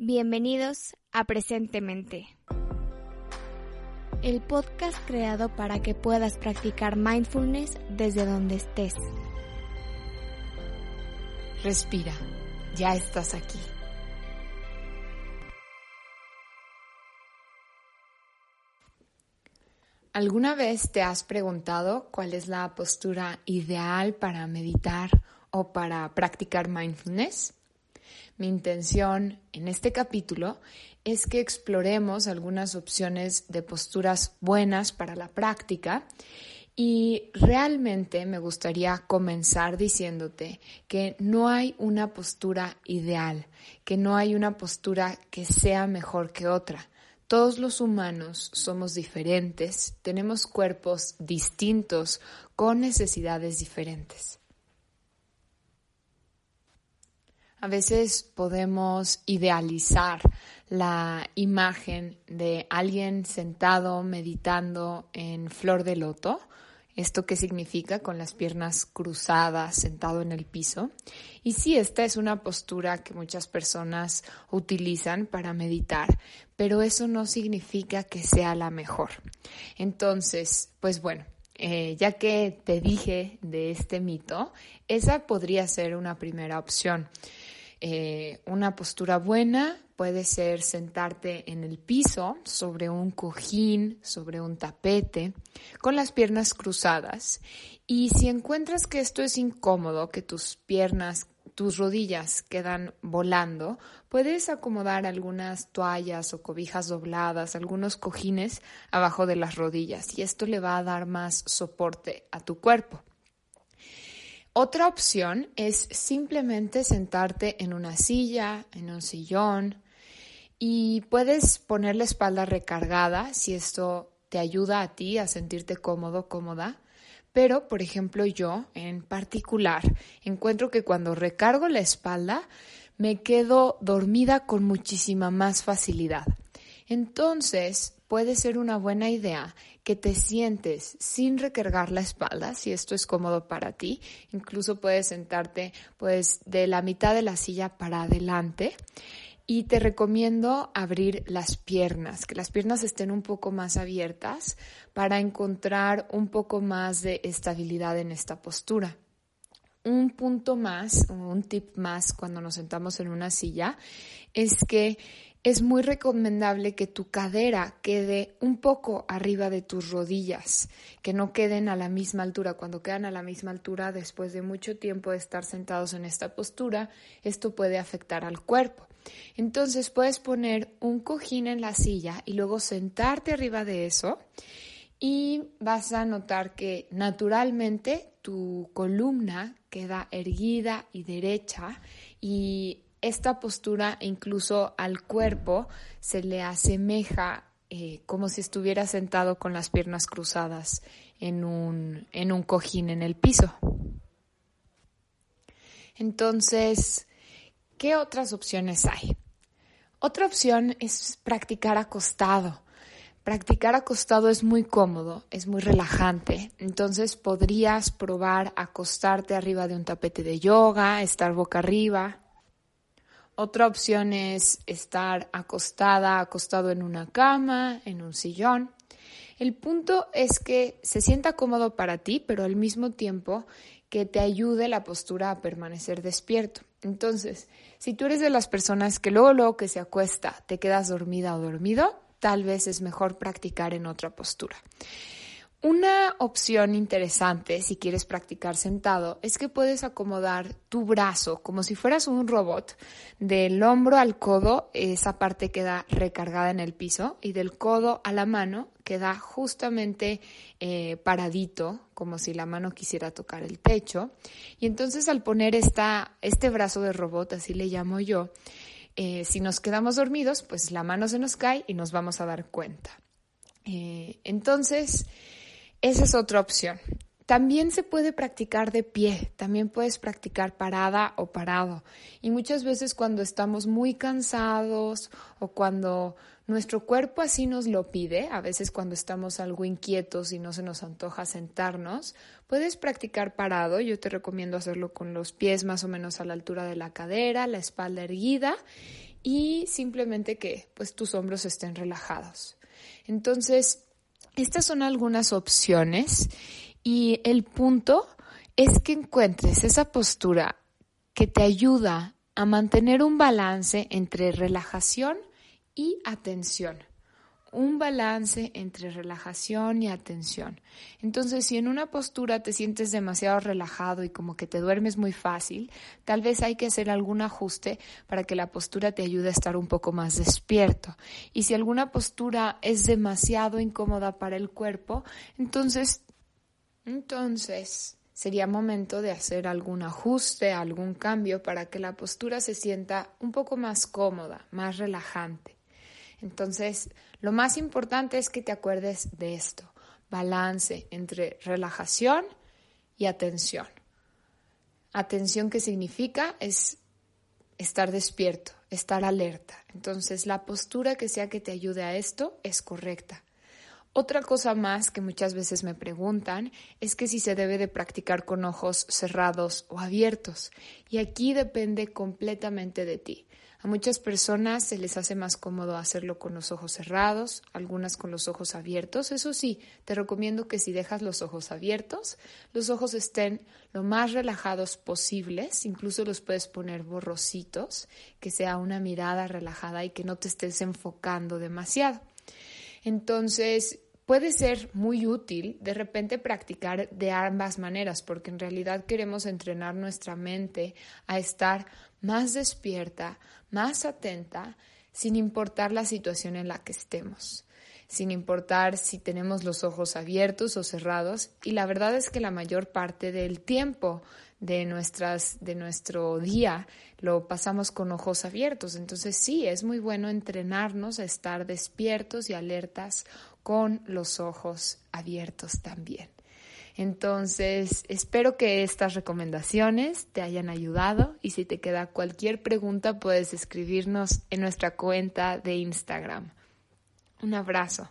Bienvenidos a Presentemente, el podcast creado para que puedas practicar mindfulness desde donde estés. Respira, ya estás aquí. ¿Alguna vez te has preguntado cuál es la postura ideal para meditar o para practicar mindfulness? Mi intención en este capítulo es que exploremos algunas opciones de posturas buenas para la práctica y realmente me gustaría comenzar diciéndote que no hay una postura ideal, que no hay una postura que sea mejor que otra. Todos los humanos somos diferentes, tenemos cuerpos distintos con necesidades diferentes. A veces podemos idealizar la imagen de alguien sentado meditando en flor de loto. ¿Esto qué significa? Con las piernas cruzadas, sentado en el piso. Y sí, esta es una postura que muchas personas utilizan para meditar, pero eso no significa que sea la mejor. Entonces, pues bueno, eh, ya que te dije de este mito, esa podría ser una primera opción. Eh, una postura buena puede ser sentarte en el piso, sobre un cojín, sobre un tapete, con las piernas cruzadas. Y si encuentras que esto es incómodo, que tus piernas, tus rodillas quedan volando, puedes acomodar algunas toallas o cobijas dobladas, algunos cojines abajo de las rodillas y esto le va a dar más soporte a tu cuerpo. Otra opción es simplemente sentarte en una silla, en un sillón y puedes poner la espalda recargada si esto te ayuda a ti a sentirte cómodo, cómoda. Pero, por ejemplo, yo en particular encuentro que cuando recargo la espalda me quedo dormida con muchísima más facilidad. Entonces, puede ser una buena idea que te sientes sin recargar la espalda, si esto es cómodo para ti. Incluso puedes sentarte pues de la mitad de la silla para adelante. Y te recomiendo abrir las piernas, que las piernas estén un poco más abiertas para encontrar un poco más de estabilidad en esta postura. Un punto más, un tip más cuando nos sentamos en una silla, es que es muy recomendable que tu cadera quede un poco arriba de tus rodillas, que no queden a la misma altura. Cuando quedan a la misma altura, después de mucho tiempo de estar sentados en esta postura, esto puede afectar al cuerpo. Entonces puedes poner un cojín en la silla y luego sentarte arriba de eso y vas a notar que naturalmente tu columna queda erguida y derecha y esta postura incluso al cuerpo se le asemeja eh, como si estuviera sentado con las piernas cruzadas en un, en un cojín en el piso. Entonces, ¿qué otras opciones hay? Otra opción es practicar acostado. Practicar acostado es muy cómodo, es muy relajante. Entonces podrías probar acostarte arriba de un tapete de yoga, estar boca arriba, otra opción es estar acostada, acostado en una cama, en un sillón. El punto es que se sienta cómodo para ti, pero al mismo tiempo que te ayude la postura a permanecer despierto. Entonces, si tú eres de las personas que luego, luego que se acuesta, te quedas dormida o dormido, tal vez es mejor practicar en otra postura. Una opción interesante si quieres practicar sentado es que puedes acomodar tu brazo como si fueras un robot. Del hombro al codo, esa parte queda recargada en el piso y del codo a la mano queda justamente eh, paradito, como si la mano quisiera tocar el techo. Y entonces al poner esta, este brazo de robot, así le llamo yo, eh, si nos quedamos dormidos, pues la mano se nos cae y nos vamos a dar cuenta. Eh, entonces, esa es otra opción. También se puede practicar de pie, también puedes practicar parada o parado. Y muchas veces cuando estamos muy cansados o cuando nuestro cuerpo así nos lo pide, a veces cuando estamos algo inquietos y no se nos antoja sentarnos, puedes practicar parado. Yo te recomiendo hacerlo con los pies más o menos a la altura de la cadera, la espalda erguida y simplemente que pues tus hombros estén relajados. Entonces, estas son algunas opciones y el punto es que encuentres esa postura que te ayuda a mantener un balance entre relajación y atención un balance entre relajación y atención. Entonces, si en una postura te sientes demasiado relajado y como que te duermes muy fácil, tal vez hay que hacer algún ajuste para que la postura te ayude a estar un poco más despierto. Y si alguna postura es demasiado incómoda para el cuerpo, entonces, entonces sería momento de hacer algún ajuste, algún cambio para que la postura se sienta un poco más cómoda, más relajante. Entonces, lo más importante es que te acuerdes de esto, balance entre relajación y atención. Atención que significa es estar despierto, estar alerta. Entonces, la postura que sea que te ayude a esto es correcta. Otra cosa más que muchas veces me preguntan es que si se debe de practicar con ojos cerrados o abiertos. Y aquí depende completamente de ti. A muchas personas se les hace más cómodo hacerlo con los ojos cerrados, algunas con los ojos abiertos. Eso sí, te recomiendo que si dejas los ojos abiertos, los ojos estén lo más relajados posibles, incluso los puedes poner borrositos, que sea una mirada relajada y que no te estés enfocando demasiado. Entonces, puede ser muy útil de repente practicar de ambas maneras, porque en realidad queremos entrenar nuestra mente a estar más despierta, más atenta, sin importar la situación en la que estemos, sin importar si tenemos los ojos abiertos o cerrados. Y la verdad es que la mayor parte del tiempo de, nuestras, de nuestro día lo pasamos con ojos abiertos. Entonces sí, es muy bueno entrenarnos a estar despiertos y alertas con los ojos abiertos también. Entonces, espero que estas recomendaciones te hayan ayudado y si te queda cualquier pregunta puedes escribirnos en nuestra cuenta de Instagram. Un abrazo.